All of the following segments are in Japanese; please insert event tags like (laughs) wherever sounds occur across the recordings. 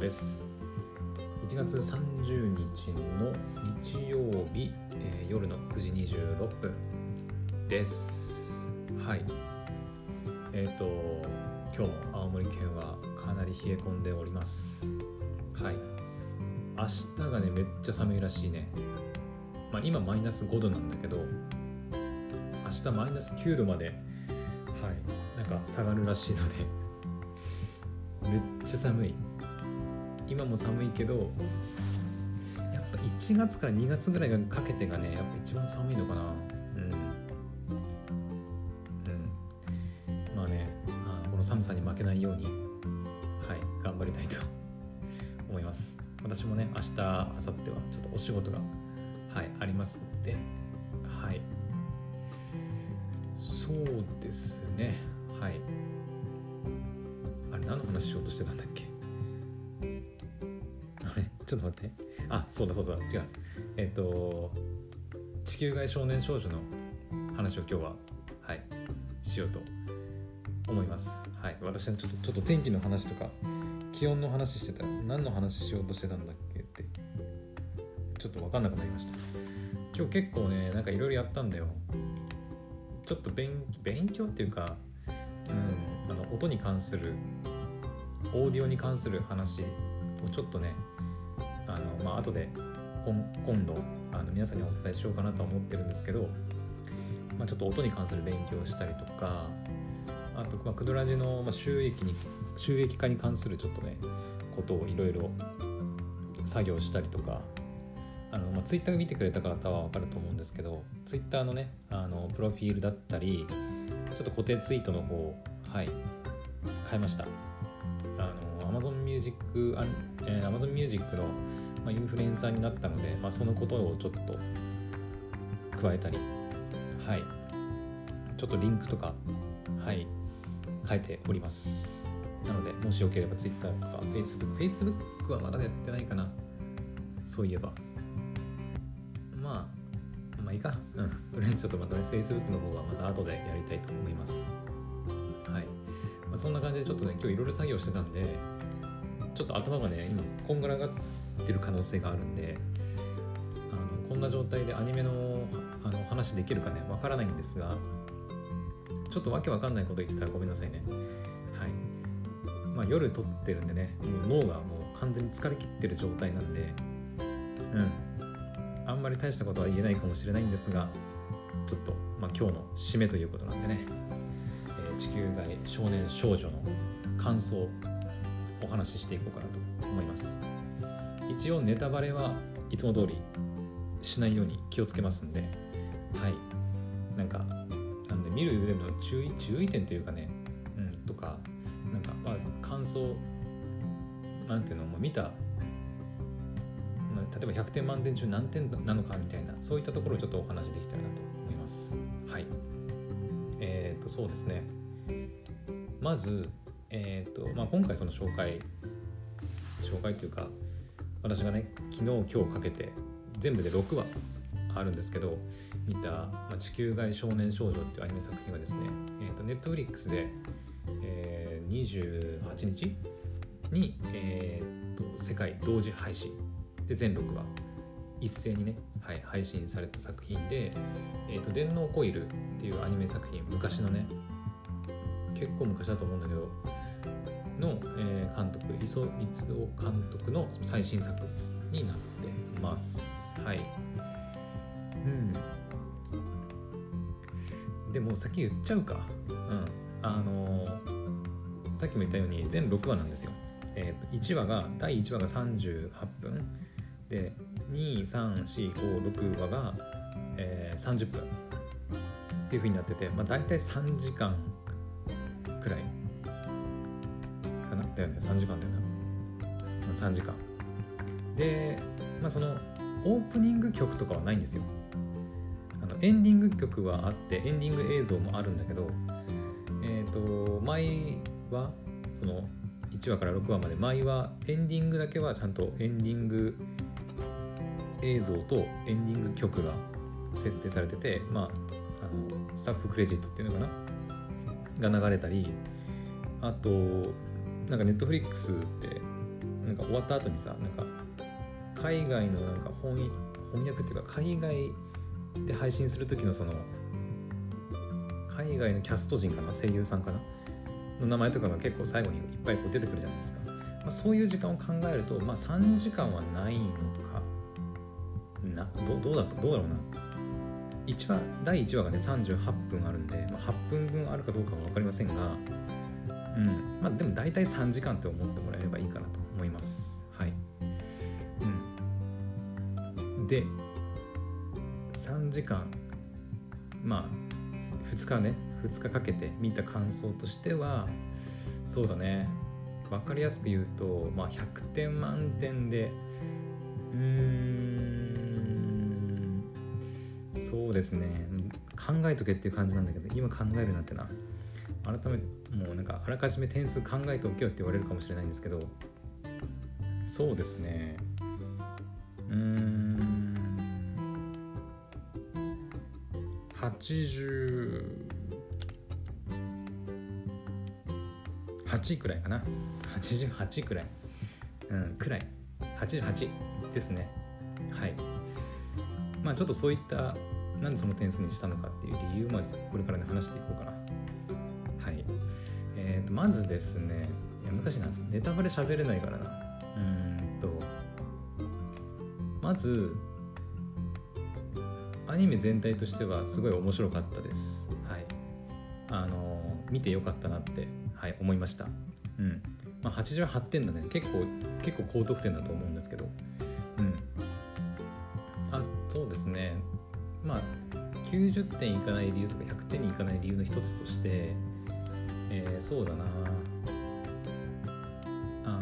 です。1月30日の日曜日、えー夜の9時26分です。はい。えっ、と今日も青森県はかなり冷え込んでおります。はい。明日がねめっちゃ寒いらしいね。まあ今マイナス5度なんだけど明日マイナス9度まではい。なんか下がるらしいのでめっちゃ寒い。今も寒いけどやっぱ1月から2月ぐらいがかけてがねやっぱ一番寒いのかな。うん。うん。まあねあこの寒さに負けないようにはい頑張りたいと (laughs) 思います。私もね明日明後日はちょっとお仕事がはいありますのではい。そうですね。あそうだそうだ。違う。えっ、と地球外少年少女の話を今日ははいしようと思います。はい。私はちょっとちょっと天気の話とか気温の話してた。何の話しようとしてたんだっけってちょっと分かんなくなりました。今日結構ねなんかいろいろやったんだよ。ちょっと勉勉強っていうか、うん、あの音に関するオーディオに関する話をちょっとねあの、まあ後で今今度あの皆さんにお伝えしようかなとは思ってるんですけど、まあ、ちょっと音に関する勉強をしたりとかあと、まあ、クドラジの収益に収益化に関するちょっとねことをいろいろ作業したりとかあの、まあ、ツイッター見てくれた方は分かると思うんですけどツイッターのねあのプロフィールだったりちょっと固定ツイートの方はい変えました。あの Amazon Music あ、えー Amazon Music の、まあ、インフルエンサーになったので、まあ、そのことをちょっと加えたりはい。ちょっとリンクとかはい。変えております。なのでもしよければ Twitter とか Facebook Facebook はまだやってないかな。そういえば。まあまあいいか。うん。とりあえずちょっとまたね Facebook の方はまた後でやりたいと思います。はい、まあ、そんな感じでちょっとね今日いろいろ作業してたんでちょっと頭がね今こんがらがってる可能性があるんであのこんな状態でアニメのあの話できるかねわからないんですがちょっとわけわかんないこと言ってたらごめんなさいね。はい。まあ夜撮ってるんでねもう脳がもう完全に疲れ切ってる状態なんでうん。あんまり大したことは言えないかもしれないんですがちょっと、まあ、今日の締めということなんでね、えー地球外少年少女の感想お話ししていこうかなと思います。一応ネタバレはいつも通りしないように気をつけますんで。はい。なんかなんで見る上での注意注意点というかね。うんとかなんかまあ感想なんていうのも見た、例えば100点満点中何点なのかみたいなそういったところをちょっとお話できたらなと思います。はい。えっ、とそうですね。まずえっ、とまあ今回その紹介紹介というか私がね昨日今日かけて全部で6話あるんですけど見た「まあ、地球外少年少女」っていうアニメ作品はですね、えー、とネットフリックスで、えー28日に、えー、と世界同時配信で全6話一斉にね、はい、配信された作品で「えー、と電脳コイル」っていうアニメ作品昔のね結構昔だと思うんだけどの、えー監督磯光夫監督の最新作になってます。はい。うん。でも先言っちゃうか。うん。あのーさっきも言ったように全6話なんですよ、えーと1話が第1話が38分。で23456話が、えー30分。っていうふうになってて、まあ、大体3時間くらい。だよね。3時間だよな3時間。でまあそのオープニング曲とかはないんですよ。あのエンディング曲はあってエンディング映像もあるんだけどえっ、と毎はその1話から6話まで毎はエンディングだけはちゃんとエンディング映像とエンディング曲が設定されててまああのスタッフクレジットっていうのかな？が流れたりあとなんかネットフリックスってなんか終わった後にさなんか海外のなんか翻翻訳っていうか海外で配信する時のその海外のキャスト陣かな声優さんかなの名前とかが結構最後にいっぱいこう出てくるじゃないですか、まあ、そういう時間を考えると、まあ、3時間はないのかな？どどうだどうだろうな？1話第1話がね38分あるんで、まあ、8分分あるかどうかは分かりませんがうん。まあでも大体3時間って思ってもらえればいいかなと思います。はい。うん。で3時間まあ2日ね2日かけて見た感想としてはそうだね。分かりやすく言うと、まあ、100点満点でうーん。そうですね。考えとけっていう感じなんだけど今考えるなってな。改めてもうなんかあらかじめ点数考えておけよって言われるかもしれないんですけどそうですね。うん。80 8くらいかな。88くらい。うんくらい。88ですね。はい。まあちょっとそういったなんでその点数にしたのかっていう理由までこれからね話していこうかな、まずですねいや難しいなネタバレ喋れないからなうんとまずアニメ全体としてはすごい面白かったですはいあの見てよかったなってはい、思いました。うん。まあ、88点だね。結構、結構高得点だと思うんですけど。うん。あ、そうですね。まあ、90点いかない理由とか100点にいかない理由の一つとして、えー、そうだな。あの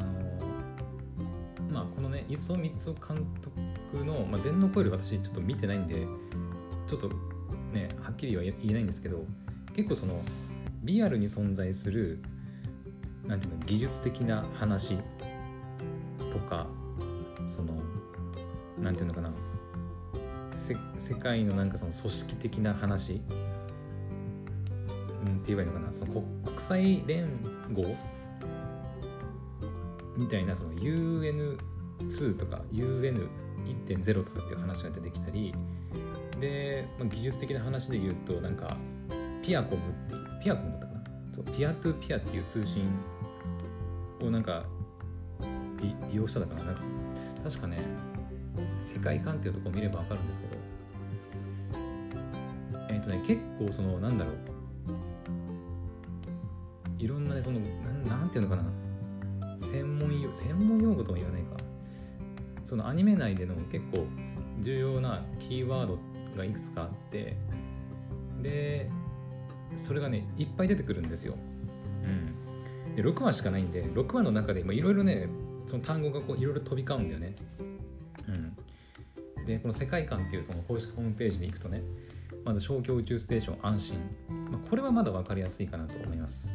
まあこのね磯光夫監督の、まあ、電脳コイル私ちょっと見てないんでちょっとねはっきりは言えないんですけど結構そのリアルに存在するなんていうの技術的な話とかそのなんていうのかな世界のなんかその組織的な話、言えばいいのかな。その国際連合みたいなその UN2 とか UN1.0 とかっていう話が出てきたりで、まあ、技術的な話で言うとなんかピアコムっていうピアコムだったかな。そうピアトゥピアっていう通信をなんか利用しただからな。確かね世界観っていうとこ見れば分かるんですけど。えっ、ー、とね結構そのなんだろう。いろんなねそのなんなんていうのかな。専門用専門用語とも言わないか。そのアニメ内での結構重要なキーワードがいくつかあって。でそれがねいっぱい出てくるんですよ。うん、で6話しかないんで6話の中でいろいろねその単語がいろいろ飛び交うんだよね。うん、でこの世界観っていうその公式ホームページに行くとねまず小京宇宙ステーション安心、まあ、これはまだ分かりやすいかなと思います。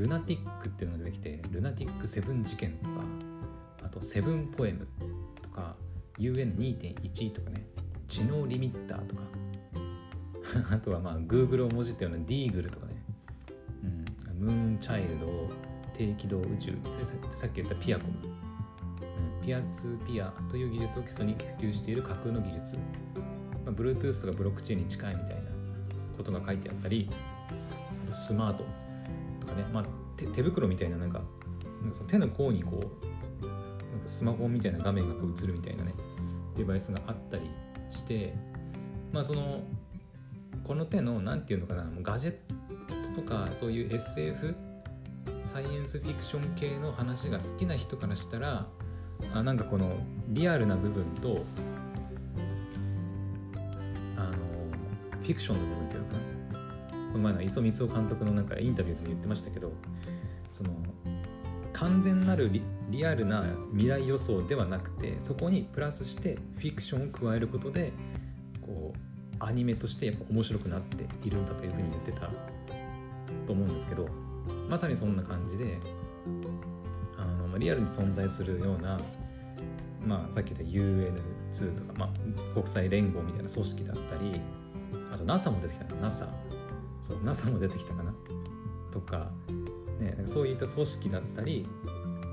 ルナティックっていうのが出てきてルナティックセブン事件とかあとセブンポエムとか UN2.1 とかね知能リミッターとか。(laughs) あとはまあ Google をもじったような Deagle とかね、うん、ムーンチャイルド低軌道宇宙さっき言ったピアコム、うん、ピアツーピアという技術を基礎に普及している架空の技術、まあ、Bluetooth とかブロックチェーンに近いみたいなことが書いてあったりあとスマート。かね、まあ、手手袋みたいななんかなんかその手の甲にこうなんかスマホみたいな画面がこう映るみたいなねデバイスがあったりしてまあそのこの手の何て言うのかなガジェットとかそういう SF サイエンスフィクション系の話が好きな人からしたらあなんかこのリアルな部分とあのフィクションの部分っていうのかなこの前の磯光夫監督のなんかインタビューでも言ってましたけどその完全なるリアルな未来予想ではなくてそこにプラスしてフィクションを加えることでこうアニメとしてやっぱ面白くなっているんだというふうに言ってたと思うんですけどまさにそんな感じであのリアルに存在するような、まあ、さっき言った UN2 とか、まあ、国際連合みたいな組織だったりあと NASA も出てきた NASA そう NASA も出てきたかな？とか,、ね、そういった組織だったり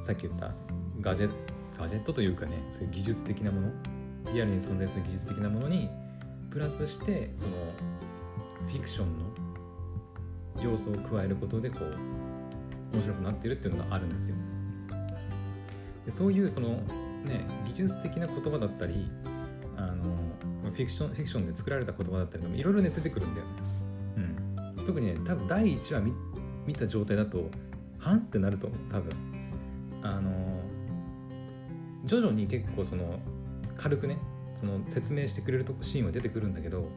さっき言ったガジェガジェットというかねそういう技術的なものリアルに存在する技術的なものにプラスしてそのフィクションの要素を加えることでこう面白くなってるっていうのがあるんですよ。でそういうそのね技術的な言葉だったりあのフィクションフィクションで作られた言葉だったりいろいろね出てくるんだよね。特にね多分第1話見見た状態だとはんってなると思う多分。あの徐々に結構その軽くねその説明してくれるとシーンは出てくるんだけど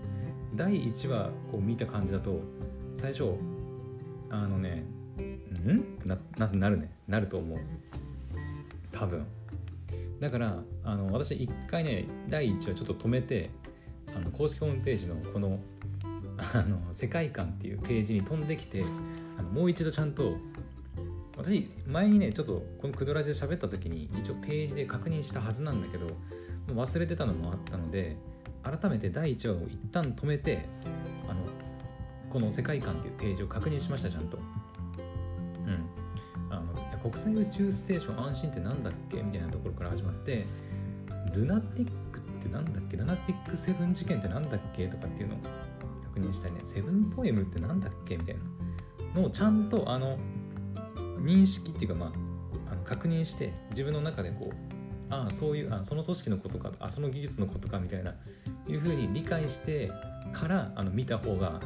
第1話こう見た感じだと最初あのねん？なななるね。なると思う。多分。だからあの私一回ね第1話ちょっと止めてあの公式ホームページのこのあの世界観っていうページに飛んできてあのもう一度ちゃんと私前にねちょっとこのクドラジで喋った時に一応ページで確認したはずなんだけど忘れてたのもあったので改めて第1話を一旦止めてあのこの世界観っていうページを確認しましたちゃんと。うん、あの国際宇宙ステーション安心って何だっけみたいなところから始まってルナティックって何だっけ？ルナティックセブン事件って何だっけ？とかっていうの認したりねセブンポエムって何だっけみたいなのをちゃんとあの認識っていうかまああの確認して自分の中でこうああそういうあその組織のことかあその技術のことかみたいないうふうに理解してからあの見た方が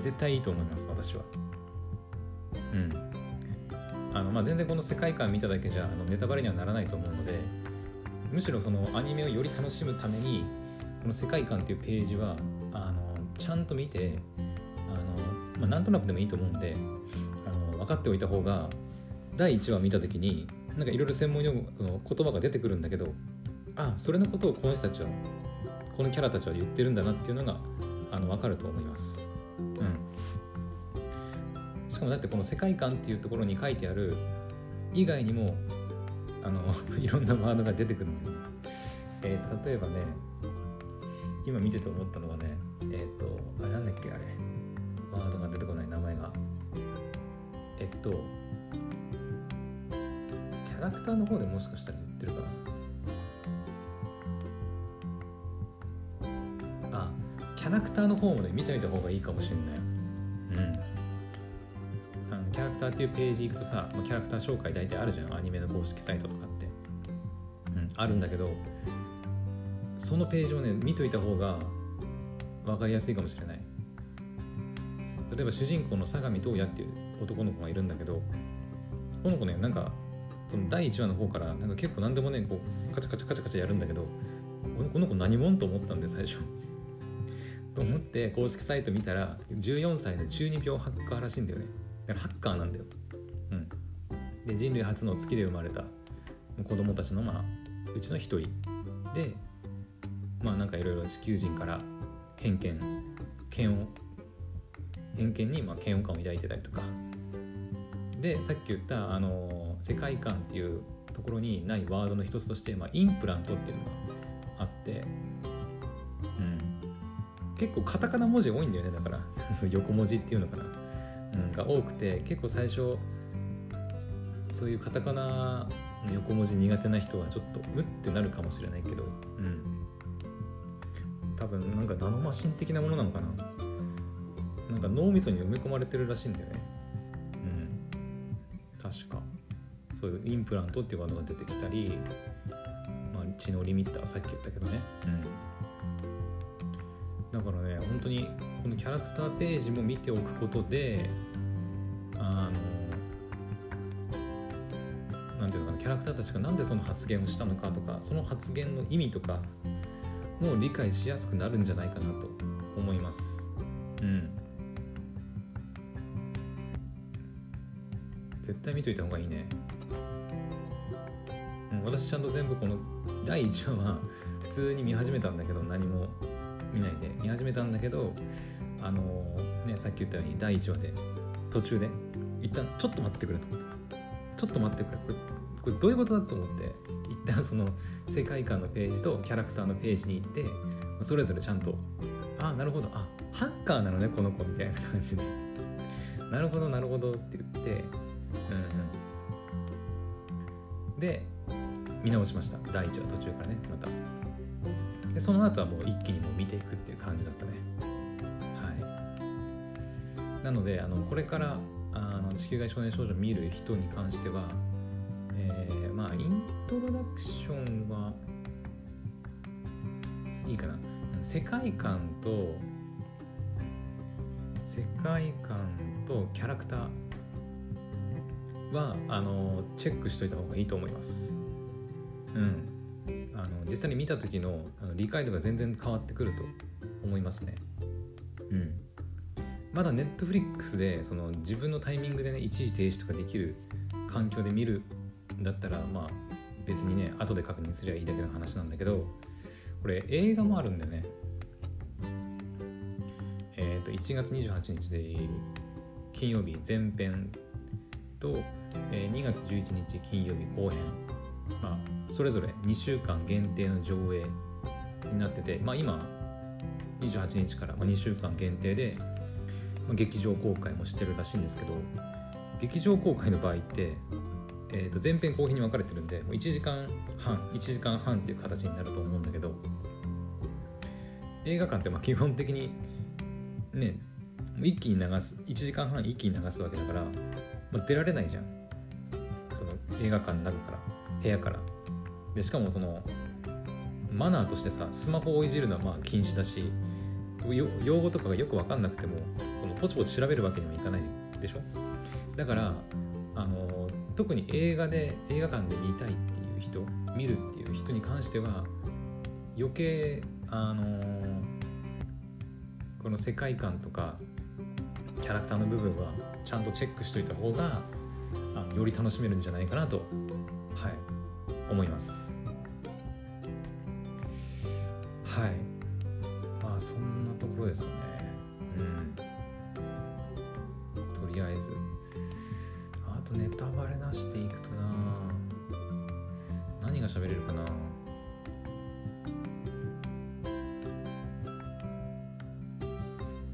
絶対いいと思います私は。うんあのまあ、全然この世界観見ただけじゃあのネタバレにはならないと思うのでむしろそのアニメをより楽しむためにこの世界観っていうページはちゃんと見てあの、まあ、なんとなくでもいいと思うんであの分かっておいた方が第1話見た時になんかいろいろ専門用語の言葉が出てくるんだけどあそれのことをこの人たちはこのキャラたちは言ってるんだなっていうのがあの分かると思います。うんしかもだってこの世界観っていうところに書いてある以外にもあの (laughs) いろんなワードが出てくるんで、えー、例えばね今見てて思ったのはねえっ、ー、とあれなんだっけあれ。ワードが出てこない名前が。えっとキャラクターの方でもしかしたら言ってるかな。あキャラクターの方もね見てみた方がいいかもしれない。うん。あのキャラクターっていうページ行くとさ、キャラクター紹介大体あるじゃん。アニメの公式サイトとかって、うん、あるんだけどそのページをね見といた方が分かりやすいかもしれない例えば主人公の相模東也っていう男の子がいるんだけどこの子ねなんかその第1話の方からなんか結構何でもねこうカチャカチャカチャカチャやるんだけどこの子何者と思ったんで最初と思って公式サイト見たら14歳の中二病ハッカーらしいんだよねだからハッカーなんだよ。うん。で人類初の月で生まれた子供たちのまあうちの一人でまあなんかいろいろ地球人から偏見。嫌悪。偏見にまあ嫌悪感を抱いてたりとか。でさっき言ったあの世界観っていうところにないワードの一つとして、まあ、インプラントっていうのがあって、うん、結構カタカナ文字多いんだよねだから。(laughs) 横文字っていうのかな。うん、が多くて結構最初そういうカタカナの横文字苦手な人はちょっとうってなるかもしれないけど、うん、多分なんかナノマシン的なものなのかな。なんか脳みそに埋め込まれてるらしいんだよね。うん。確か。そういうインプラントっていうワードが出てきたり、まあ、知能リミッターさっき言ったけどね。うん。だからね本当にこのキャラクターページも見ておくことであのなんていうのかなキャラクターたちが何でその発言をしたのかとかその発言の意味とかも理解しやすくなるんじゃないかなと思います。うん。絶対見といた方がいいね、うん、私ちゃんと全部この第1話は (laughs) 普通に見始めたんだけど何も見ないで。見始めたんだけどあのねさっき言ったように第1話で途中で一旦ちょっと待ってくれと思ってちょっと待ってくれ。これこれどういうことだと思って旦 (laughs) その世界観のページとキャラクターのページに行ってそれぞれちゃんとあなるほどあハッカーなのねこの子みたいな感じで。(laughs) なるほどなるほどって言ってうんで見直しました。第1話途中からねまた。でその後はもう一気にもう見ていくっていう感じだったね。はい。なのであのこれからあの地球外少年少女見る人に関しては、トロダクションはいいかな世界観と世界観とキャラクターはあのチェックしといた方がいいと思います。うん。あの実際に見た時のあの理解度が全然変わってくると思いますね。うん。まだネットフリックスでその自分のタイミングでね一時停止とかできる環境で見るんだったらまあ別にね後で確認すりゃいいだけの話なんだけどこれ映画もあるんだよね。えっ、ー、と1月28日で金曜日前編と、えー、2月11日金曜日後編。まあそれぞれ2週間限定の上映になってて、まあ、今28日から2週間限定で劇場公開もしてるらしいんですけど劇場公開の場合って、えー、と前編後編に分かれてるんでもう1時間半1時間半っていう形になると思うんだけど映画館ってまあ基本的にね一気に流す1時間半一気に流すわけだから、まあ、出られないじゃん。その映画館の中から部屋から。でしかもそのマナーとしてさスマホをいじるのはまあ禁止だし用語とかがよく分かんなくてもそのポチポチ調べるわけにもいかないでしょ？だから特に映画で映画館で見たいっていう人見るっていう人に関しては余計あのこの世界観とかキャラクターの部分はちゃんとチェックしといた方があより楽しめるんじゃないかなとはい思います。はい。まあそんなところですかね。うん。とりあえず。とネタバレなしでいくとな。何が喋れるかな。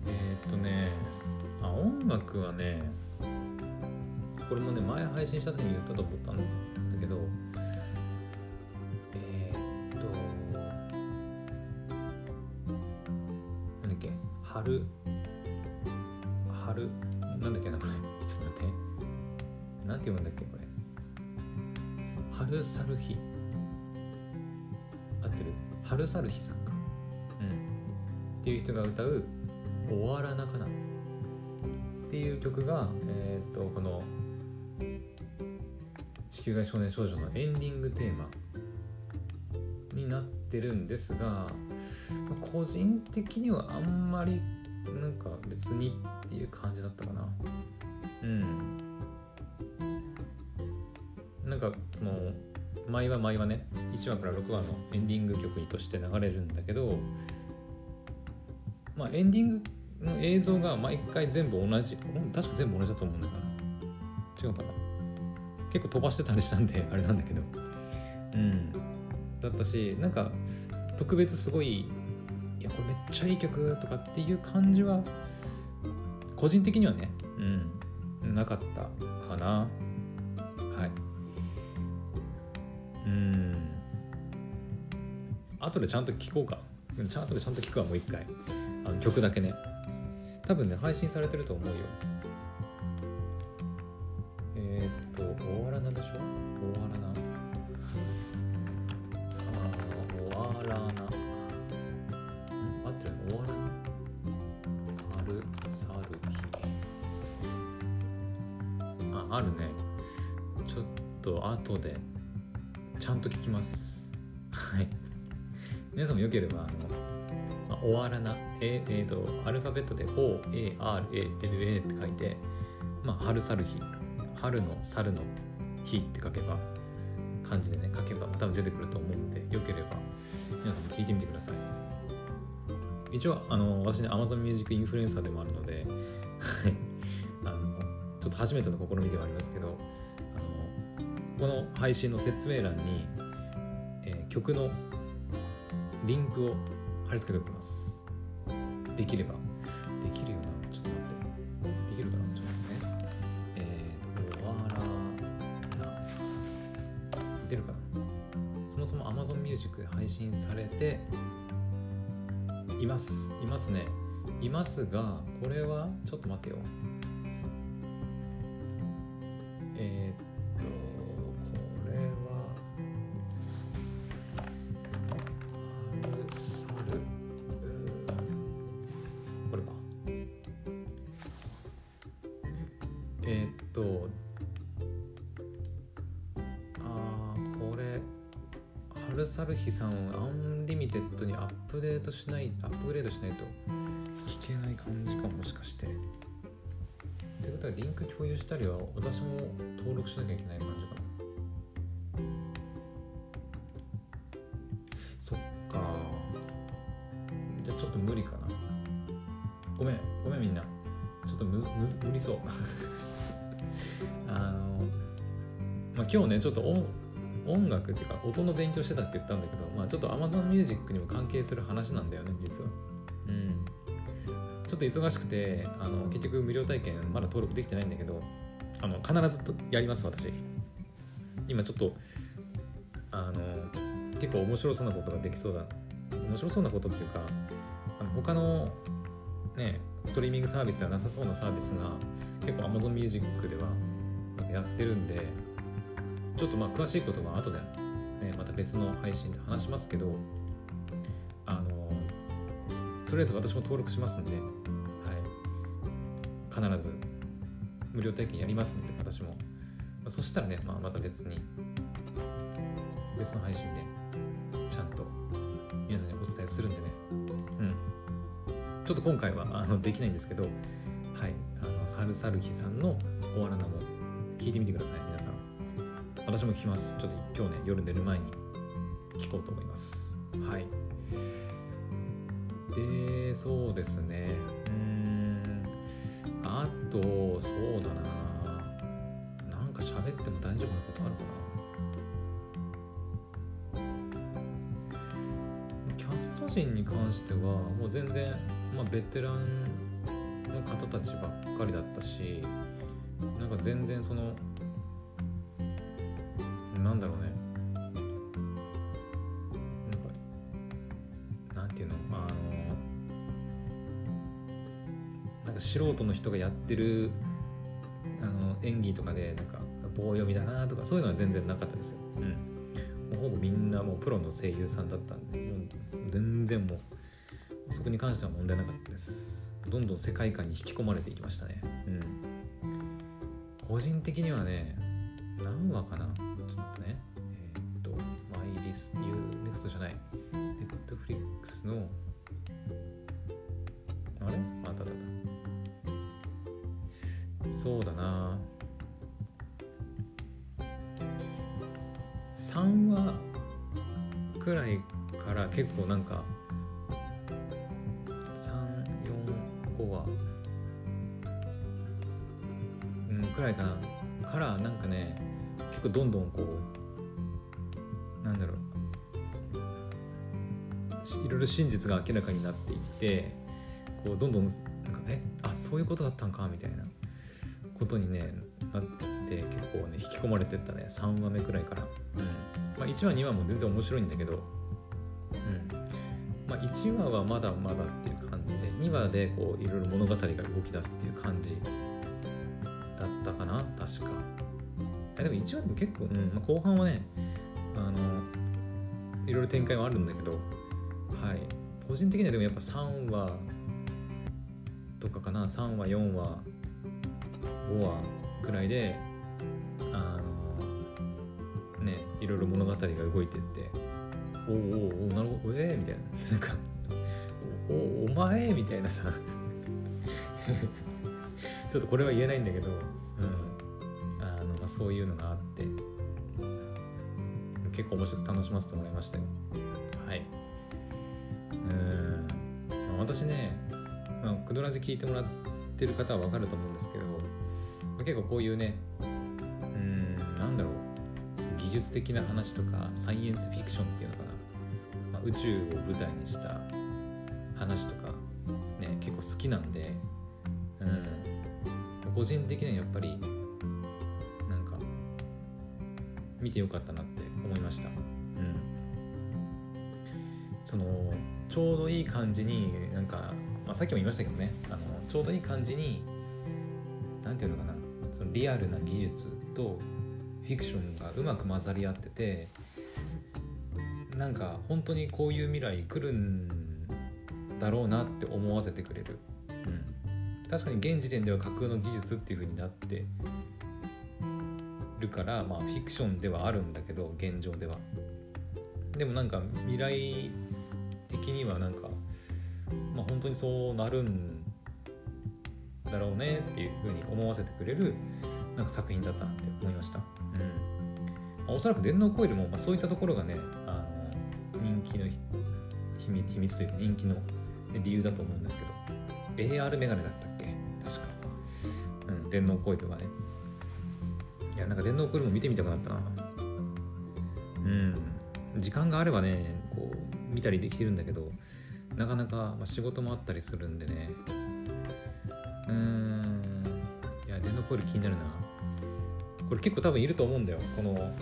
えー、っとね。あ音楽はねこれもね前配信した時に言ったと思ったんだ歌う「終わらなかな」っていう曲がえっ、とこの「地球外少年少女」のエンディングテーマになってるんですが個人的にはあんまりなんか別にっていう感じだったかな。うん。なんかその毎話毎話ね1話から6話のエンディング曲として流れるんだけどまあエンディングの映像が毎回全部同じ。確か全部同じだと思うんだから違うかな。結構飛ばしてたりしたんで (laughs) あれなんだけど。うん。だったしなんか特別すごいいやこれめっちゃいい曲とかっていう感じは個人的にはねうんなかったかな。はい。うん。後でちゃんと聴こうか。ちゃんとでちゃんと聴くわもう一回。あの曲だけね多分ね配信されてると思うよえー、っと終わらなでしょ？終わらならな。ん合ってる終わらな？春サルヒ。あ、あるね。ちょっと後でちゃんと聞きます。はい。(laughs) 皆さんもよければ、あの、終わらな。ええー、と、アルファベットで O, A, R, A, N, A って書いて、まあ、春猿日。春の猿の日って書けば、感じでね、書けば多分出てくると思うんで、よければ皆さんも聞いてみてください。一応、あの、私ね、Amazon Music インフルエンサーでもあるので、はい。あの、ちょっと初めての試みではありますけど、あの、この配信の説明欄に、えー、曲のリンクを貼り付けておきます。できれば。できるよな。ちょっと待って。できるかな？ちょっと待ってね。えー、終わらな。ってるかな？そもそも Amazon Music で配信されていますいますねいますがこれはちょっと待ってよえー、っ春猿日さんをアンリミテッドにアップデートしないアップグレードしないと聞けない感じかもしかして。ってことはリンク共有したりは私も登録しなきゃいけない感じかなそっか。じゃあちょっと無理かな。ごめんごめんみんな。ちょっとむずむず無理そう。(laughs) あのまあ今日ねちょっと音音楽っていうか音の勉強してたって言ったんだけどまあちょっと Amazon Music にも関係する話なんだよね実は。うん。ちょっと忙しくてあの結局無料体験まだ登録できてないんだけどあの必ずとやります私。今ちょっとあの結構面白そうなことができそうだ。面白そうなことっていうかあの他のねストリーミングサービスではなさそうなサービスが結構 Amazon Music ではやってるんでちょっとまあ詳しいことは後で、ね、また別の配信で話しますけどあのとりあえず私も登録しますんで、はい、必ず無料体験やりますんで私も、まあ、そしたらね、まあ、また別に別の配信でちゃんと皆さんにお伝えするんでね。うん。ちょっと今回はあのできないんですけどはい。あのサルサルヒさんの「おわらな」も聞いてみてください皆さん私も聞きます。ちょっと今日ね夜寝る前に聞こうと思います。はい。でそうですね。うん。あとそうだな。なんか喋っても大丈夫なことあるかな。キャスト陣に関してはもう全然、まあ、ベテランの方たちばっかりだったしなんか全然そのなんだろうね。なんかなんていうのまあのなんか素人の人がやってるあの演技とかでなんか棒読みだなとかそういうのは全然なかったですよ、うん、もうほぼみんなもうプロの声優さんだったんでもう全然もうそこに関しては問題なかったです。どんどん世界観に引き込まれていきましたね。うん。個人的にはね何話かな。マイリスニューネクストじゃない？ネットフリックスのあれ？あったそうだな。3話くらいから結構なんか345話。うんくらいかな。からなんかね結構どんどんこうろ真実が明らかになっていってこうどんどんなんかえあそういうことだったんかみたいな。ことにねなって結構ね引き込まれてったね。3話目くらいから、うん。まあ、1話2話も全然面白いんだけど、うん。まあ、1話はまだまだっていう感じで2話でこういろいろ物語が動き出すっていう感じだったかな確か。えでも1話でも結構、うん。まあ、後半はねあのいろいろ展開はあるんだけど。はい個人的にはでもやっぱ3話とかかな。3話4話5話くらいであのねいろいろ物語が動いてっておおおおなるほどええー、みたいな。なんかおおお前みたいなさ。ちょっとこれは言えないんだけど、うん。あのまあ、そういうのがあって結構面白く楽しませてもらいましたよ。私ね、まあ、クドラジ聞いてもらってる方は分かると思うんですけど、まあ、結構こういうねうんなんだろう技術的な話とかサイエンスフィクションっていうのかな、まあ、宇宙を舞台にした話とかね結構好きなんでうん個人的にはやっぱりなんか見てよかったなって思思いました。ちょうどいい感じになんか、まあ、さっきも言いましたけどねあのちょうどいい感じに何て言うのかなそのリアルな技術とフィクションがうまく混ざり合っててなんか本当にこういう未来来るんだろうなって思わせてくれる、うん、確かに現時点では架空の技術っていう風になってるからまあフィクションではあるんだけど現状では。でもなんか未来的にはなんかまあ本当にそうなるんだろうねっていう風に思わせてくれるなんか作品だったなって思いました、うん。まあ、おそらく電脳コイルもまあそういったところがねあの人気の秘密というか人気の理由だと思うんですけど AR メガネだったっけ？確か、うん、電脳コイルがね。いやなんか電脳コイルも見てみたくなったな。うん。時間があればね見たりできてるんだけどなかなか、まあ、仕事もあったりするんでね。うん。いや電脳コイル気になるな。これ結構多分いると思うんだよ。この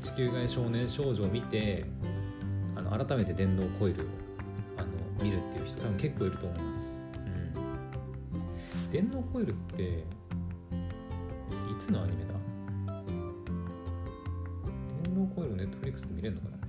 地球外少年少女を見てあの改めて電脳コイルをあの見るっていう人多分結構いると思います、うん、電脳コイルっていつのアニメだ？電脳コイルネットフリックスで見れるのかな？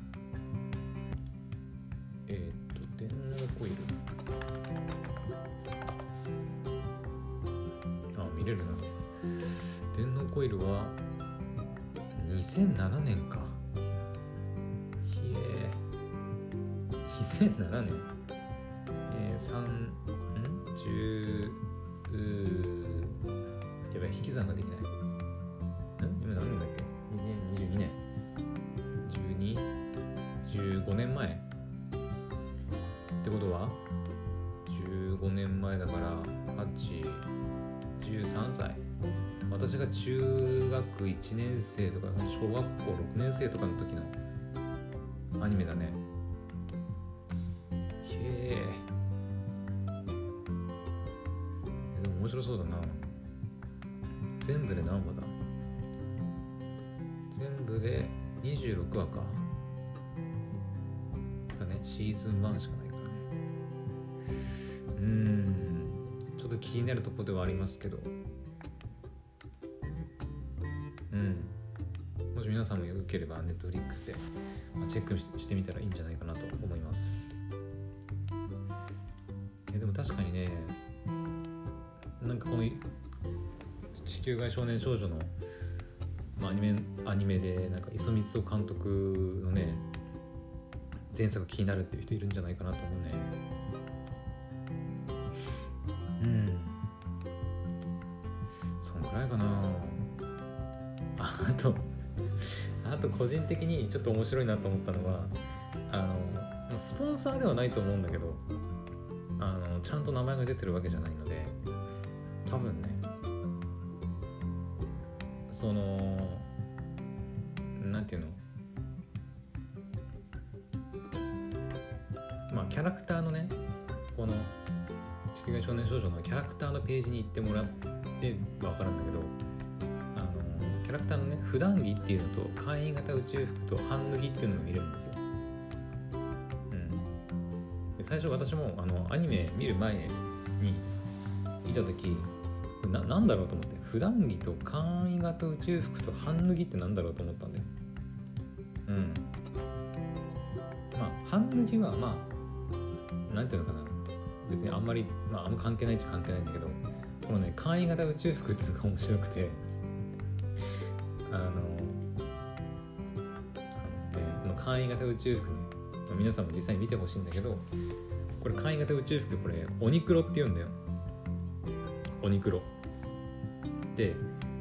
1年生とか小学校6年生とかの時のアニメだね。へえ。でも面白そうだな。全部で何話だ？全部で26話か。だね。シーズン1しかないからね。うん。ちょっと気になるとこではありますけど。皆さんもよければ Netflix でチェックしてみたらいいんじゃないかなと思います。えでも確かにねなんかこの地球外少年少女の、まあ、アニメアニメでなんか磯光雄監督のね前作気になるっていう人いるんじゃないかなと思うね。的にちょっと面白いなと思ったのはあのスポンサーではないと思うんだけどあのちゃんと名前が出てるわけじゃないので多分ねそのなんていうのまあキャラクターのねこの「地球外少年少女」のキャラクターのページに行ってもらえば分かるんだけどのキャラクターのね普段着っていうのと簡易型宇宙服と半脱ぎっていうのが見れるんですよ。うん、で最初私もあのアニメ見る前に見た時ななんだろうと思って普段着と簡易型宇宙服と半脱ぎってなんだろうと思ったんだよ。うん。まあ半脱ぎはまあなんていうのかな別にあんまり、まあ、あんま関係ないっちゃ関係ないんだけどこのね簡易型宇宙服っていうのが面白くてあのあの、ね、この簡易型宇宙服ね、皆さんも実際に見てほしいんだけどこれ簡易型宇宙服これオニクロって言うんだよ。オニクロで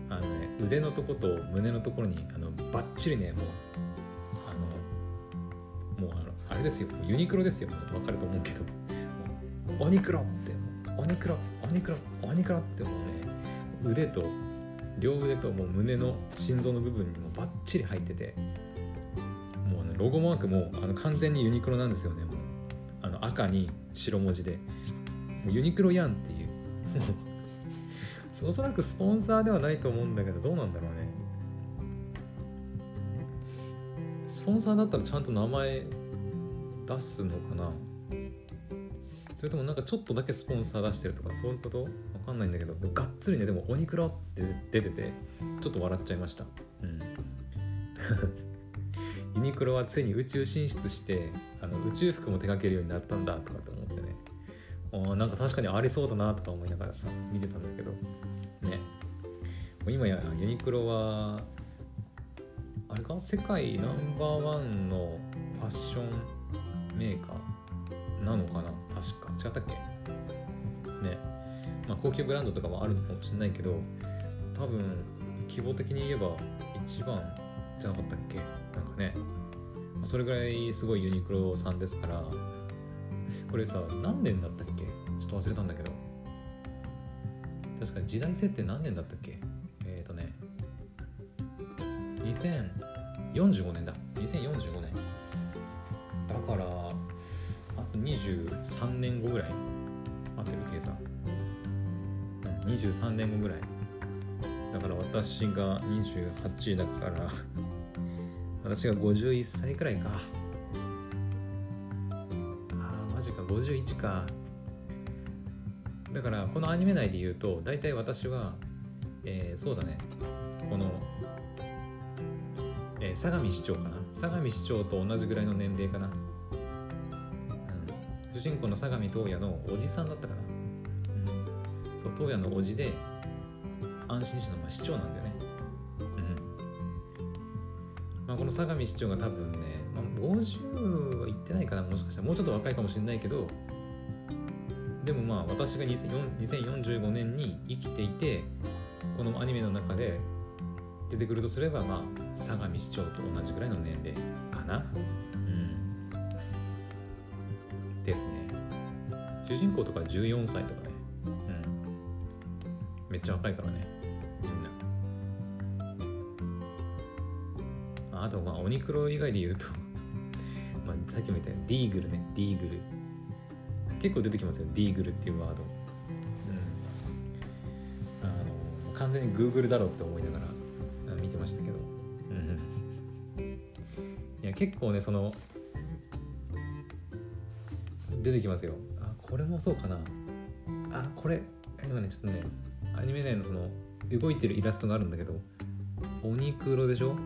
あの、ね、腕のとこと胸のところにあのバッチリねもうあのもうあのあれですよ。ユニクロですよ。分かると思うけど。オニクロって。オニクロオニクロオニクロってもうね腕と両腕ともう胸の心臓の部分にもバッチリ入っててもうねロゴマークもあの完全にユニクロなんですよねもう。あの赤に白文字で。もうユニクロやんっていう。お (laughs) そらくスポンサーではないと思うんだけどどうなんだろうね。スポンサーだったらちゃんと名前出すのかな。それともなんかちょっとだけスポンサー出してるとかそういうこと？かんないんだけどがっつりねでも「オニクロ」って出ててちょっと笑っちゃいました。うん。(laughs) ユニクロはついに宇宙進出してあの宇宙服も手掛けるようになったんだとかって思ってね。あなんか確かにありそうだなとか思いながらさ見てたんだけど。ね。今やユニクロはあれか？世界ナンバーワンのファッションメーカーなのかな？確か。違ったっけ？高級ブランドとかもあるのかもしれないけど多分規模的に言えば一番じゃなかったっけ？なんかね。それぐらいすごいユニクロさんですからこれさ何年だったっけ？ちょっと忘れたんだけど。確かに時代設定何年だったっけ？えっ、ー、とね。2045年だ。2045年。だからあと23年後ぐらい。合ってる計算。23年後ぐらい。だから私が28だから私が51歳くらいか。あーマジか。51か。だからこのアニメ内で言うと大体私は、えー、そうだね。この、えー、相模市長かな。相模市長と同じぐらいの年齢かな、うん、主人公の相模東也のおじさんだったかな、東也のおじで安心市の、市長なんだよね。まあ、この相模市長が多分ね、まあ、50は言ってないかなもしかしたら。もうちょっと若いかもしれないけどでもまあ私が2045年に生きていてこのアニメの中で出てくるとすればまあ相模市長と同じぐらいの年齢かな。うん。ですね。主人公とか14歳とかね。っちゃ若いからね。あとまあオニクロ以外で言うと (laughs) まあさっきも言ったようにディーグルね。ディーグル。結構出てきますよ。ディーグルっていうワード、うん、あの完全に Google だろうって思いながら見てましたけど、うん、いや結構ねその出てきますよ。あこれもそうかな。あこれ。今ねちょっとねアニメ内のその動いてるイラストがあるんだけどオニクロでしょ？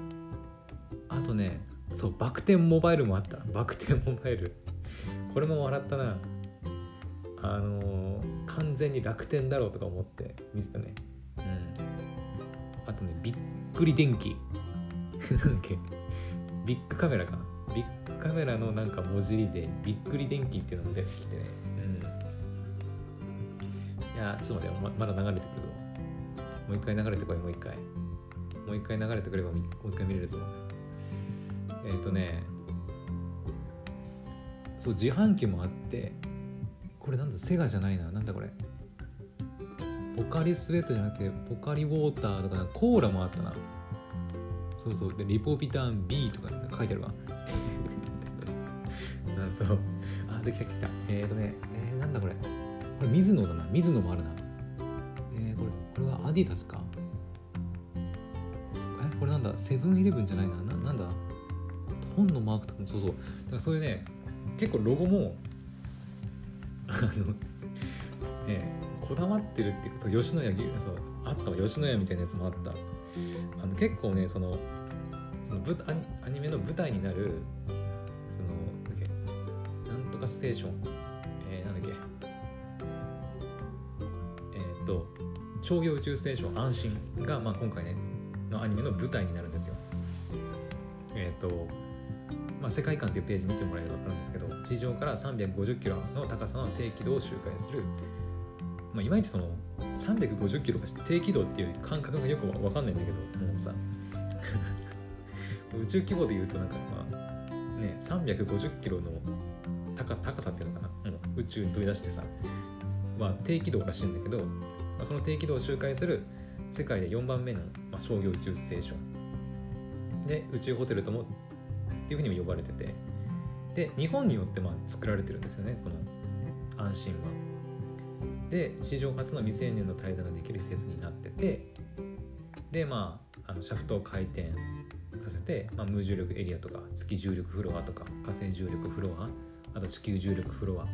あとねそうバク転モバイルもあった。バク転モバイル。これも笑ったな。あのー、完全に楽天だろうとか思って見てたね。うん。あとねびっくり電気。(laughs) なんだっけ？ビッグカメラかビッグカメラのなんか文字りでびっくり電気っていうのも出てきてね。うん。いやちょっと待ってままだ流れてる。もう一回流れてこいもう一回。もう一回流れてくればもう一回見れるぞ。えっ、ー、とねそう自販機もあってこれなんだセガじゃないな。なんだこれ。ポカリスエットじゃなくてポカリウォーターとかコーラもあったな。そうそう。でリポビタン B とか書いてあるわ。(laughs) あそう。あできたできた。えっ、ー、とねえー、なんだこれ。これ水野だな。水野もあるな、ディダスか。えこれなんだ？セブンイレブンじゃないな。ななんだ？本のマークとかもそうそう。だからそういうね結構ロゴもあのねこだわってるっていうかそう吉野家そうあったわ。吉野家みたいなやつもあった。あの結構ねそのそのアニメの舞台になるそのなんとかステーション。商業宇宙ステーション安心が、まあ、今回ねのアニメの舞台になるんですよ。えー、っとまあ、世界観っていうページ見てもらえれば分かるんですけど地上から350キロの高さの低軌道を周回する、まあ、いまいちその350キロが低軌道っていう感覚がよく分かんないんだけどもうさ (laughs) 宇宙規模で言うとなんかまあね350キロの高さ高さっていうのかな？もう宇宙に飛び出してさ。まあ低軌道らしいんだけど、その低軌道を周回する世界で4番目の、まあ、商業宇宙ステーション。で宇宙ホテルともっていうふうにも呼ばれてて。で日本によってまあ作られてるんですよねこの安心は。で史上初の未成年の滞在ができる施設になってて。でまああのシャフトを回転させて、まあ、無重力エリアとか月重力フロアとか火星重力フロアあと地球重力フロア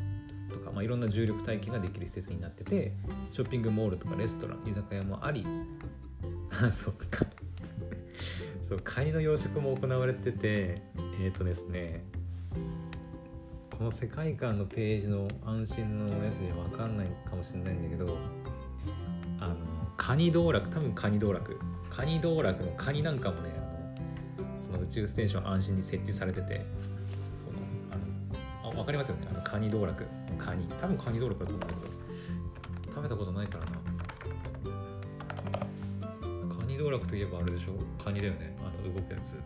とか、まあ、いろんな重力体験ができる施設になっててショッピングモールとかレストラン居酒屋もあり (laughs) そうか。(laughs) そうカニの養殖も行われててえっ、ー、とですねこの世界観のページの安心のやつじゃ分かんないかもしれないんだけどあのカニ道楽多分カニ道楽。カニ道楽のカニなんかもねその宇宙ステーション安心に設置されてて分かりますよね。あのカニ道楽。のカニ。多分カニ道楽だと思うんだけど。食べたことないからな。カニ道楽といえばあれでしょ？カニだよね。あの動くやつ。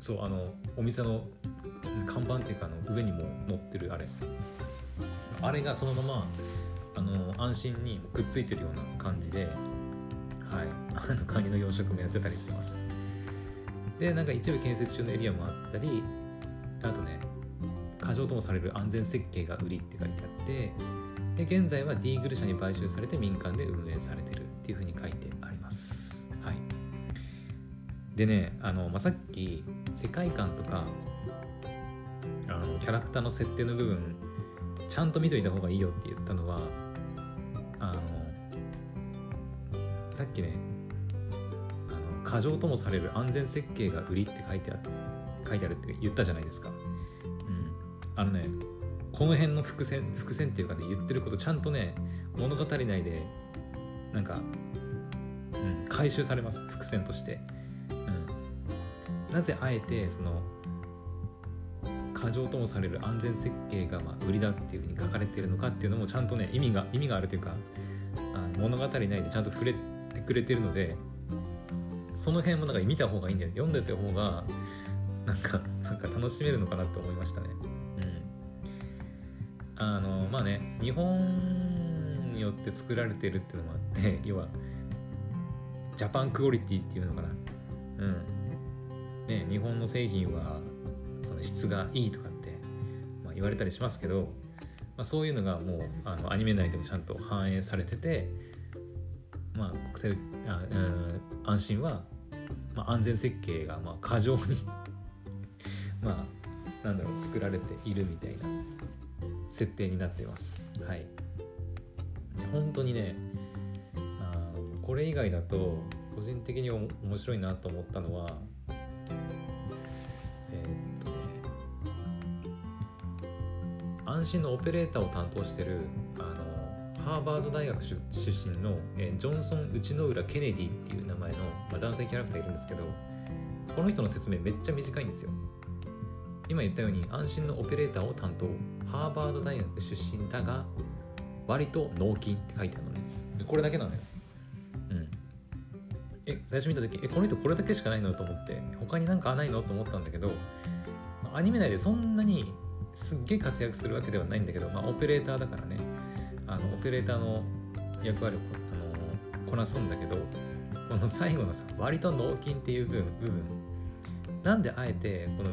そうあのお店の看板っていうかの上にも乗ってるあれ。あれがそのままあの安心にくっついてるような感じではい。(laughs) あのカニの養殖もやってたりします。でなんか一部建設中のエリアもあったりあとね過剰ともされる安全設計が売りって書いてあってで現在はディーグル社に買収されて民間で運営されてるっていうふうに書いてあります。はい。でねあの、まあ、さっき世界観とかあのキャラクターの設定の部分ちゃんと見といた方がいいよって言ったのはあのさっきねあの過剰ともされる安全設計が売りって書いてあ書いてあるって言ったじゃないですか。うん、あのねこの辺の伏線伏線っていうかね言ってることちゃんとね物語内でなんか、うん、回収されます伏線として。うん、なぜあえてその過剰ともされる安全設計がまあ売りだっていうふうに書かれているのかっていうのもちゃんとね意味が意味があるというかあ物語内でちゃんと触れてくれてるのでその辺もなんか見た方がいいんだよ読んでた方がなんかなんか楽しめるのかなと思いましたね。うん。あのまあね日本によって作られてるっていうのもあって (laughs) 要はジャパンクオリティっていうのかな。うん。ね日本の製品はその質がいいとかって、まあ、言われたりしますけど、まあ、そういうのがもうあのアニメ内でもちゃんと反映されてて、まあ、国際あ、うん、安心は、まあ、安全設計がまあ過剰にまあなんだろう作られているみたいな設定になっています。はい、本当にねあこれ以外だと個人的に面白いなと思ったのは安心のオペレーターを担当してるあのハーバード大学出身の、えジョンソン・内之浦・ケネディっていう名前の、まあ、男性キャラクターいるんですけどこの人の説明めっちゃ短いんですよ今言ったように安心のオペレーターを担当ハーバード大学出身だが割と脳筋って書いてあるのね。これだけなのよ。うん。え最初見た時えこの人これだけしかないのと思って他になんかないのと思ったんだけどアニメ内でそんなにすっげえ活躍するわけではないんだけど、まあ、オペレーターだからね。あのオペレーターの役割をあのこなすんだけどこの最後のさ割と脳筋っていう部分部分。なんであえてこの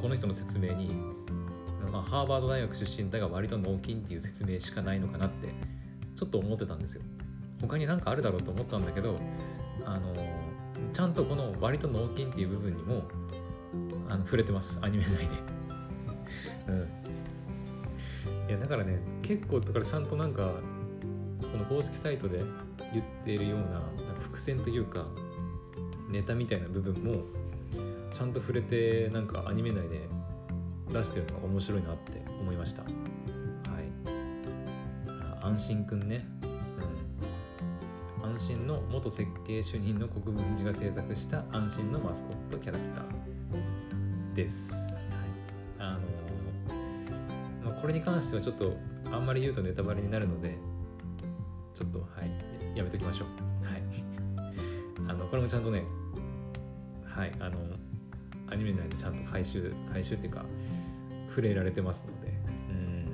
この人の説明に、まあ、ハーバード大学出身だが割と脳筋っていう説明しかないのかなってちょっと思ってたんですよ。他に何かあるだろうと思ったんだけどあのちゃんとこの割と脳筋っていう部分にもあの触れてます。アニメ内で。(laughs) うん。いやだからね結構だからちゃんとなんかこの公式サイトで言っているようなな伏線というかネタみたいな部分もちゃんと触れてなんかアニメ内で出してるのが面白いなって思いました。はい。安心くんね。うん。安心の元設計主任の国分寺が制作した安心のマスコットキャラクターです。はい、あのまあこれに関してはちょっとあんまり言うとネタバレになるのでちょっとはい。やめときましょう。はい。あのこれもちゃんとねはい。あのアニメ内でちゃんと回収回収っていうか触れられてますので。うん。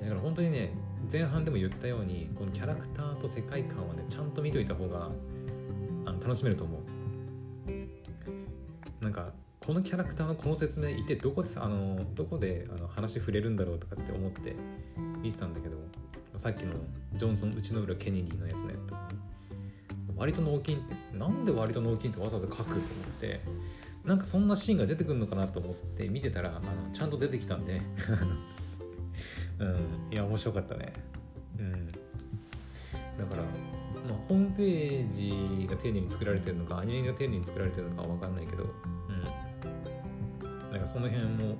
だから本当にね前半でも言ったようにこのキャラクターと世界観はねちゃんと見といた方があの楽しめると思う。なんかこのキャラクターのこの説明いてどこであのどこであの話触れるんだろうとかって思って見てたんだけどさっきのジョンソン内之浦ケネディのやつね。割と脳筋ってなんで割と脳筋ってわざわざ書くと思ってなんかそんなシーンが出てくるのかなと思って見てたらあのちゃんと出てきたんで。(laughs) うん。いや面白かったね。うん。だからまあ、ホームページが丁寧に作られてるのかアニメが丁寧に作られてるのかは分かんないけど。うん。なんかその辺も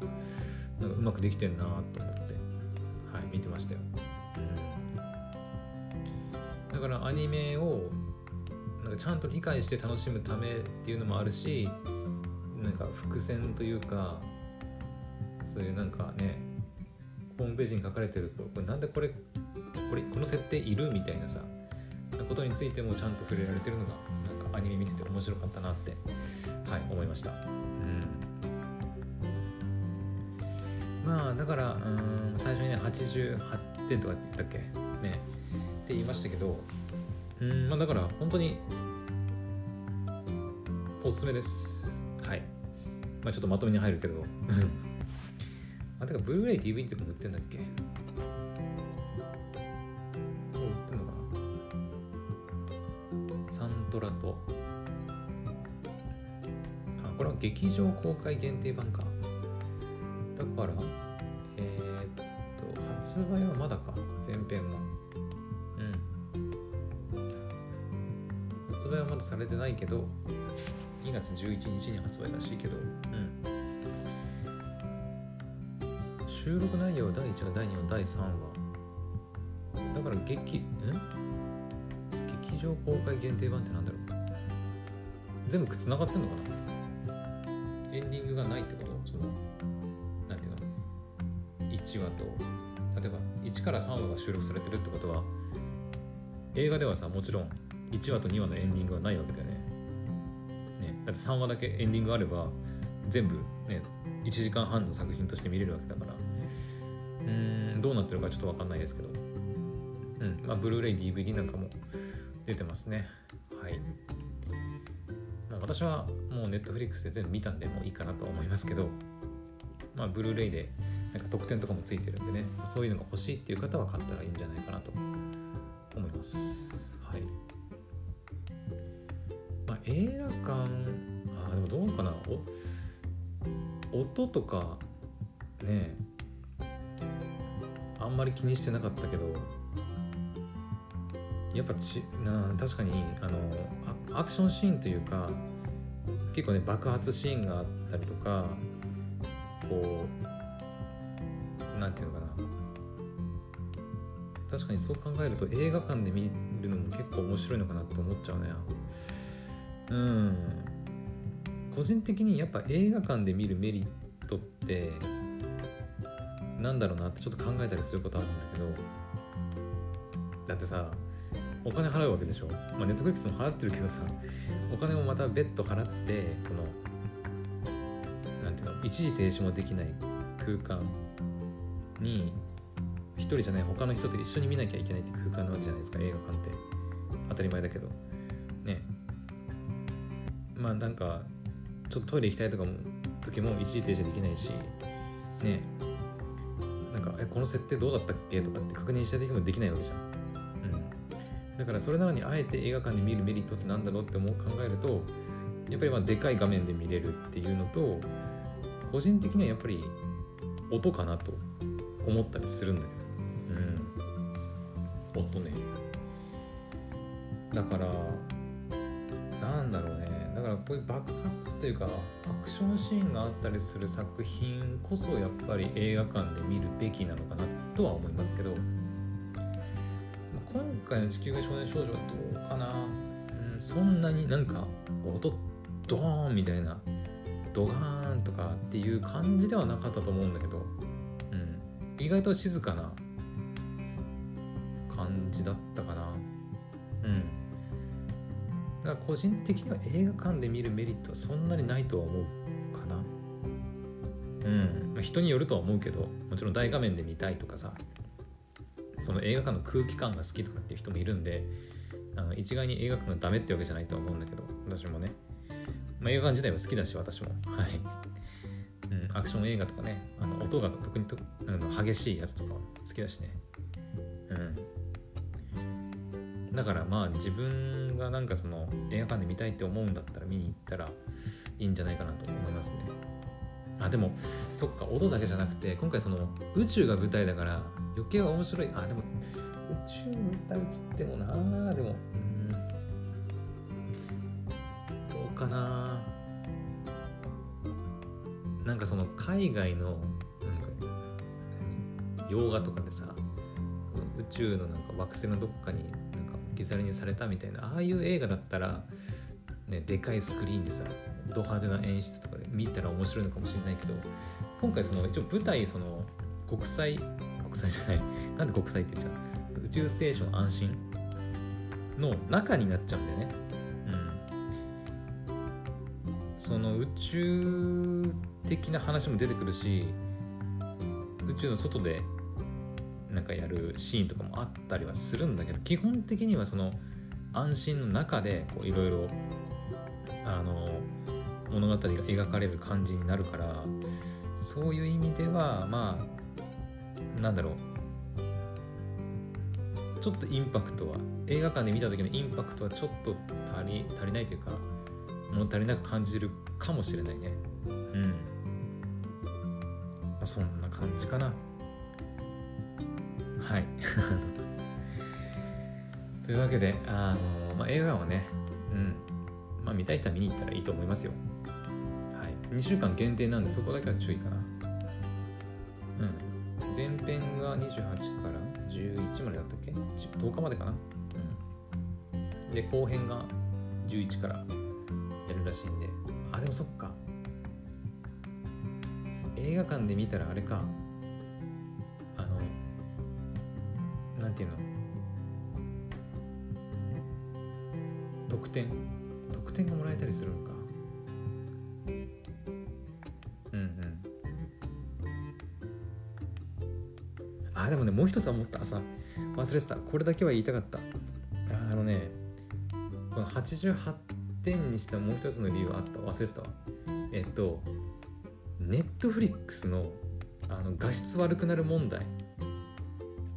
なんかうまくできてんなと思って。はい見てましたよ、うん、だからアニメをなんかちゃんと理解して楽しむためっていうのもあるしなんか伏線というかそういうなんかねホームページに書かれてるこれなんでこれこれこの設定いるみたいなさことについてもちゃんと触れられてるのがなんかアニメ見てて面白かったなってはい思いました。うん。まあだからうん最初にね88点とかって言ったっけ？ね。って言いましたけどうんまあだから本当におすすめです。まあちょっとまとめに入るけど。あてかブルーレイ DVD とかも売ってんだっけ？どう売ってもな？サントラと。あこれは劇場公開限定版か。だからえー、っと発売はまだか。前編も。うん。発売はまだされてないけど。2月11日に発売らしいけど。うん。収録内容は第1話第2話第3話。だから劇ん劇場公開限定版ってなんだろう？全部つながってんのかな？エンディングがないってこと？そのなんていうの？1話と。例えば1から3話が収録されてるってことは映画ではさもちろん1話と2話のエンディングはないわけだよねねだって3話だけエンディングあれば全部ね1時間半の作品として見れるわけだから。うんどうなってるかちょっと分かんないですけど。うんまあブルーレイ DVD なんかも出てますね。はい。ま、私はもうネットフリックスで全部見たんでもういいかなとは思いますけど。まあブルーレイでなんか特典とかもついてるんでね。そういうのが欲しいっていう方は買ったらいいんじゃないかなと思います。音とかねあんまり気にしてなかったけどやっぱちな確かにあのアクションシーンというか結構ね爆発シーンがあったりとかこうなんていうのかな。確かにそう考えると映画館で見るのも結構面白いのかなと思っちゃうね。うん。個人的にやっぱ映画館で見るメリットってなんだろうなってちょっと考えたりすることあるんだけどだってさお金払うわけでしょ？まあネットフリックスも払ってるけどさお金もまた別途払ってそのなんていうの一時停止もできない空間に一人じゃない他の人と一緒に見なきゃいけないって空間なわけじゃないですか映画館って。当たり前だけど。ね。まあなんかちょっとトイレ行きたいとかも時も一時停止できないしね。なんかえこの設定どうだったっけとかって確認した時もできないわけじゃん。うん。だからそれなのにあえて映画館で見るメリットって何だろうって思う考えるとやっぱりまあでかい画面で見れるっていうのと個人的にはやっぱり音かなと思ったりするんだけど。うん。音ね。だからなんだろうこういう爆発というかアクションシーンがあったりする作品こそやっぱり映画館で見るべきなのかなとは思いますけど今回の地球外少年少女はどうかな、うん、そんなになんか音ドーンみたいなドガーンとかっていう感じではなかったと思うんだけど、うん、意外と静かな感じだったかな。うん。だから個人的には映画館で見るメリットはそんなにないとは思うかな。うん。人によるとは思うけどもちろん大画面で見たいとかさその映画館の空気感が好きとかっていう人もいるんであの一概に映画館がダメってわけじゃないとは思うんだけど私もね、まあ、映画館自体は好きだし私も。はい、うん、アクション映画とかねあの音が特にとあの激しいやつとか好きだしね。うんだからまあ自分がなんかその映画館で見たいって思うんだったら見に行ったらいいんじゃないかなと思いますね。あでもそっか音だけじゃなくて今回その宇宙が舞台だから余計面白い。あでも宇宙の歌うつってもなでもうん。どうかななんかその海外のなんか洋画とかでさ宇宙のなんか惑星のどっかにき去りにされたみたいなああいう映画だったら、ね、でかいスクリーンでさド派手な演出とかで見たら面白いのかもしれないけど今回その一応舞台その国際国際じゃないなんで国際って言っちゃう宇宙ステーション安心の中になっちゃうんだよね。うん、その宇宙的な話も出てくるし宇宙の外でなんかやるシーンとかもあったりはするんだけど基本的にはその安心の中でいろいろあの物語が描かれる感じになるからそういう意味ではまあなんだろう。ちょっとインパクトは映画館で見た時のインパクトはちょっと足り足りないというか物足りなく感じるかもしれないね。うん。まあそんな感じかな。はい。(laughs) というわけであの、まあ、映画はねうん。まあ見たい人は見に行ったらいいと思いますよ。はい。2週間限定なんでそこだけは注意かな。うん。前編が28から11までだったっけ？10日までかな。うん。で後編が11からやるらしいんで。あでもそっか。映画館で見たらあれか。なんていうの？特典特典がもらえたりするのか。うんうん。あでもねもう一つは思った。さ忘れてた。これだけは言いたかった。あのねこの88点にしたもう一つの理由はあった。忘れてたわ。えっとネットフリックスのあの画質悪くなる問題。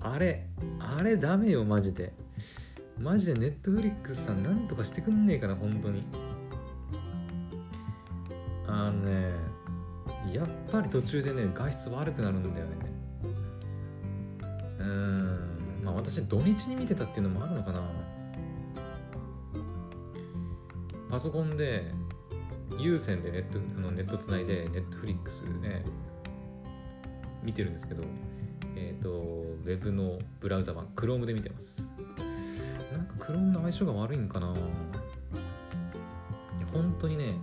あれあれダメよマジで。マジでネットフリックスさんなんとかしてくんねえかな本当に。あのねやっぱり途中でね画質悪くなるんだよね。うんまあ私土日に見てたっていうのもあるのかな。パソコンで有線でネットネットつないでネットフリックスね見てるんですけど、とウェブのブラウザ版 Chrome で見てます。なんか Chrome の相性が悪いんかな。いや本当にね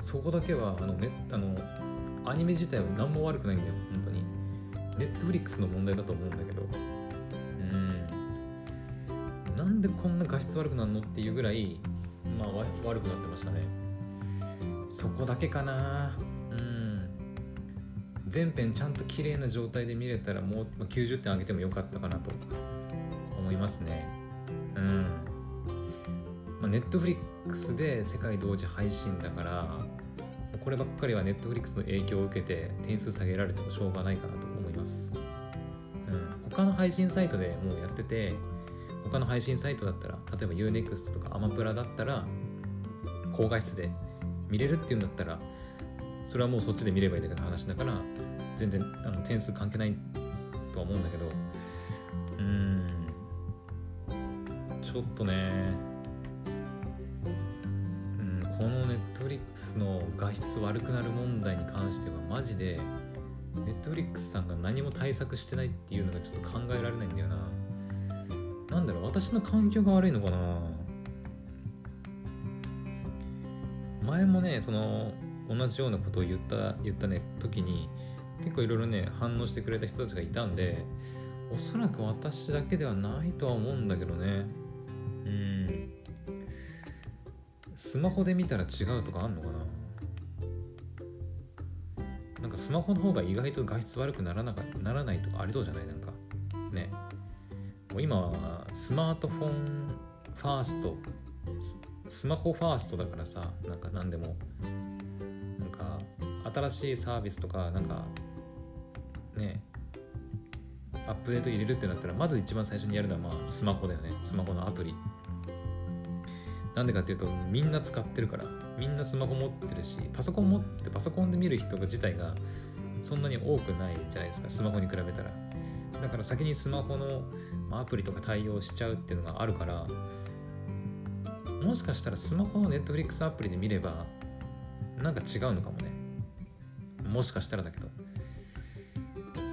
そこだけはあのネあのアニメ自体は何も悪くないんだよ本当に。ネットフリックスの問題だと思うんだけど。うん。なんでこんな画質悪くなるのっていうぐらいまあ悪くなってましたね。そこだけかな。全編ちゃんと綺麗な状態で見れたらもう90点上げてもよかったかなと思いますね。うん。まあ、ネットフリックスで世界同時配信だからこればっかりはネットフリックスの影響を受けて点数下げられてもしょうがないかなと思います、うん、他の配信サイトでもうやってて他の配信サイトだったら例えば UNEXT とかアマプラだったら高画質で見れるっていうんだったらそれはもうそっちで見ればいいだけの話だから全然あの点数関係ないとは思うんだけど。うん。ちょっとね。うんこのネットフリックスの画質悪くなる問題に関してはマジでネットフリックスさんが何も対策してないっていうのがちょっと考えられないんだよな。なんだろう私の環境が悪いのかな。前もねその同じようなことを言った言ったね時に結構いろいろね反応してくれた人たちがいたんでおそらく私だけではないとは思うんだけどね。うん。スマホで見たら違うとかあんのかな？なんかスマホの方が意外と画質悪くならなかならないとかありそうじゃない？なんか。ね。もう今はスマートフォンファースト。スマホファーストだからさなんか何でも。なんか新しいサービスとかなんかねアップデート入れるってなったらまず一番最初にやるのはまあスマホだよね。スマホのアプリ。なんでかっていうとみんな使ってるから。みんなスマホ持ってるしパソコン持ってパソコンで見る人自体がそんなに多くないじゃないですか。スマホに比べたら。だから先にスマホのアプリとか対応しちゃうっていうのがあるからもしかしたらスマホの Netflix アプリで見ればなんか違うのかもね。もしかしたらだけど。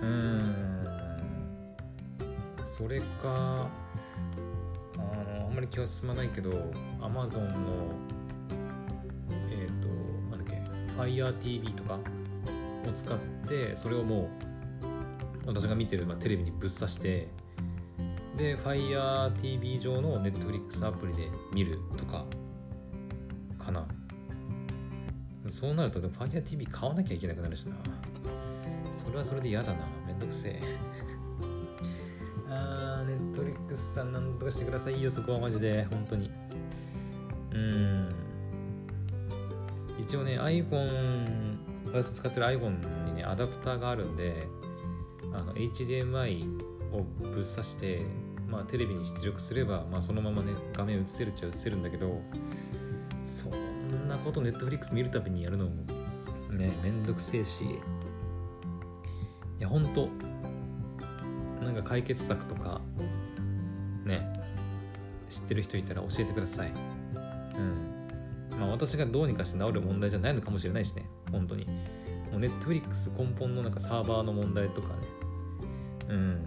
うん。それかあのあんまり気は進まないけど Amazon のえっ、ー、となんだっけ FireTV とかを使ってそれをもう私が見てる、まあ、テレビにぶっ刺してで FireTV 上の Netflix アプリで見るとかかな。そうなるとでも FireTV 買わなきゃいけなくなるしな。それはそれで嫌だな。めんどくせえ。あー Netflix さんなんとかしてくださいよ。そこはマジで。本当に。うん。一応ね iPhone 私使ってる iPhone にねアダプターがあるんであの HDMI をぶっ刺してまあテレビに出力すれば、まあ、そのままね画面映せるっちゃ映せるんだけどそんなこと Netflix 見るたびにやるのもねめんどくせえし。いやほんとなんか解決策とかね知ってる人いたら教えてください。うん。まあ私がどうにかして治る問題じゃないのかもしれないしね。本当に。もうネットフリックス根本のなんかサーバーの問題とかね。うん。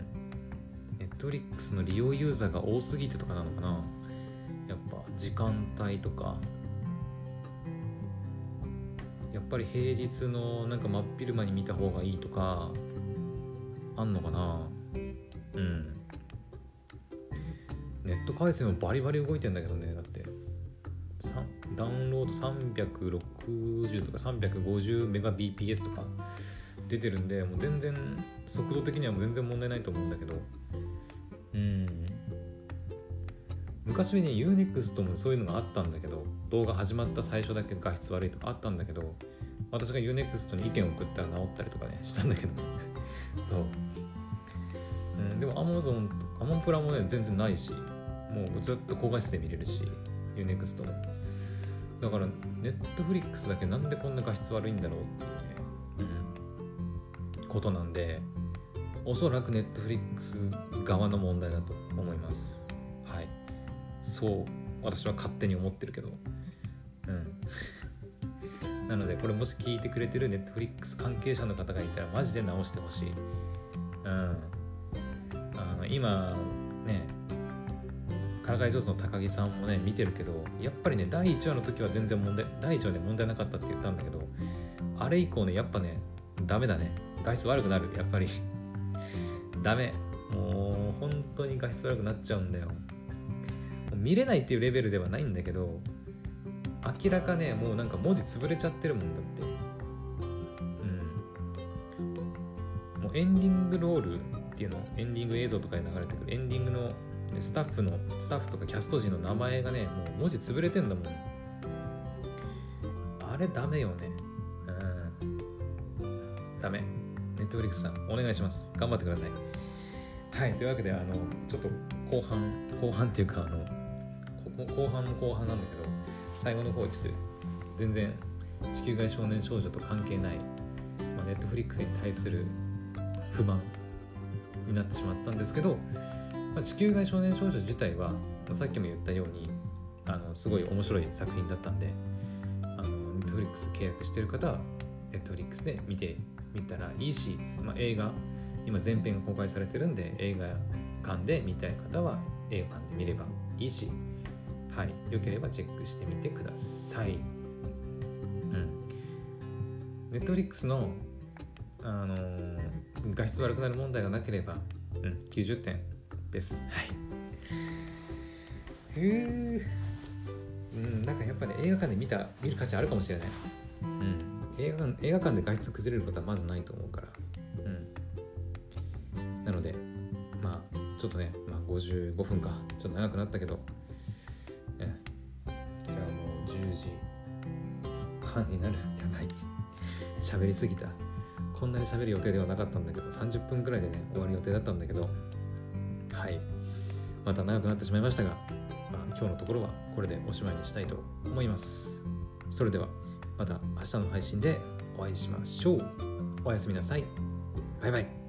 ネットフリックスの利用ユーザーが多すぎてとかなのかな。やっぱ時間帯とか。やっぱり平日のなんか真っ昼間に見た方がいいとか。あんのかな？うん。ネット回線もバリバリ動いてんだけどねだって。ダウンロード360とか350メガ BPS とか出てるんでもう全然速度的にはもう全然問題ないと思うんだけど。うん。昔はね UNEXT もそういうのがあったんだけど動画始まった最初だけ画質悪いとかあったんだけど私が UNEXT に意見を送ったら直ったりとかねしたんだけど (laughs) そう、うん、でも Amazon アマプラもね全然ないしもうずっと高画質で見れるし UNEXT も。だから Netflix だけなんでこんな画質悪いんだろうっていうね、うん、ことなんでおそらく Netflix 側の問題だと思います。はい。そう私は勝手に思ってるけど。なのでこれもし聞いてくれてる Netflix 関係者の方がいたらマジで直してほしい。うん。あの今ねからかい上手の高木さんもね見てるけどやっぱりね第1話の時は全然問題第1話で問題なかったって言ったんだけどあれ以降ねやっぱねダメだね。画質悪くなる。やっぱり。(laughs) ダメ。もう本当に画質悪くなっちゃうんだよ。見れないっていうレベルではないんだけど明らかねもうなんか文字潰れちゃってるもんだって。うん。もうエンディングロールっていうのエンディング映像とかで流れてくる。エンディングのスタッフのスタッフとかキャスト陣の名前がねもう文字潰れてんだもん。あれダメよね。うん。ダメ。ネットフリックスさんお願いします。頑張ってください。はいというわけであのちょっと後半後半っていうかあの後半の後半なんだけど。最後の方ちょっと全然地球外少年少女と関係ない、まあ、ネットフリックスに対する不満になってしまったんですけどまあ、地球外少年少女自体は、まあ、さっきも言ったようにあのすごい面白い作品だったんであのネットフリックス契約してる方はネットフリックスで見てみたらいいし、まあ、映画今全編が公開されてるんで映画館で見たい方は映画館で見ればいいしはい。よければチェックしてみてください。うん。ネットフリックスのあのー、画質悪くなる問題がなければ、うん、90点です。はい。へえうんなんかやっぱね映画館で見た見る価値あるかもしれない。うん。映画館映画館で画質崩れることはまずないと思うから。うん。なのでまあちょっとね、まあ、55分か。ちょっと長くなったけどファンになる。やばい。喋りすぎた。こんなに喋る予定ではなかったんだけど30分くらいでね終わる予定だったんだけど。はい。また長くなってしまいましたが、まあ、今日のところはこれでおしまいにしたいと思います。それではまた明日の配信でお会いしましょう。おやすみなさい。バイバイ。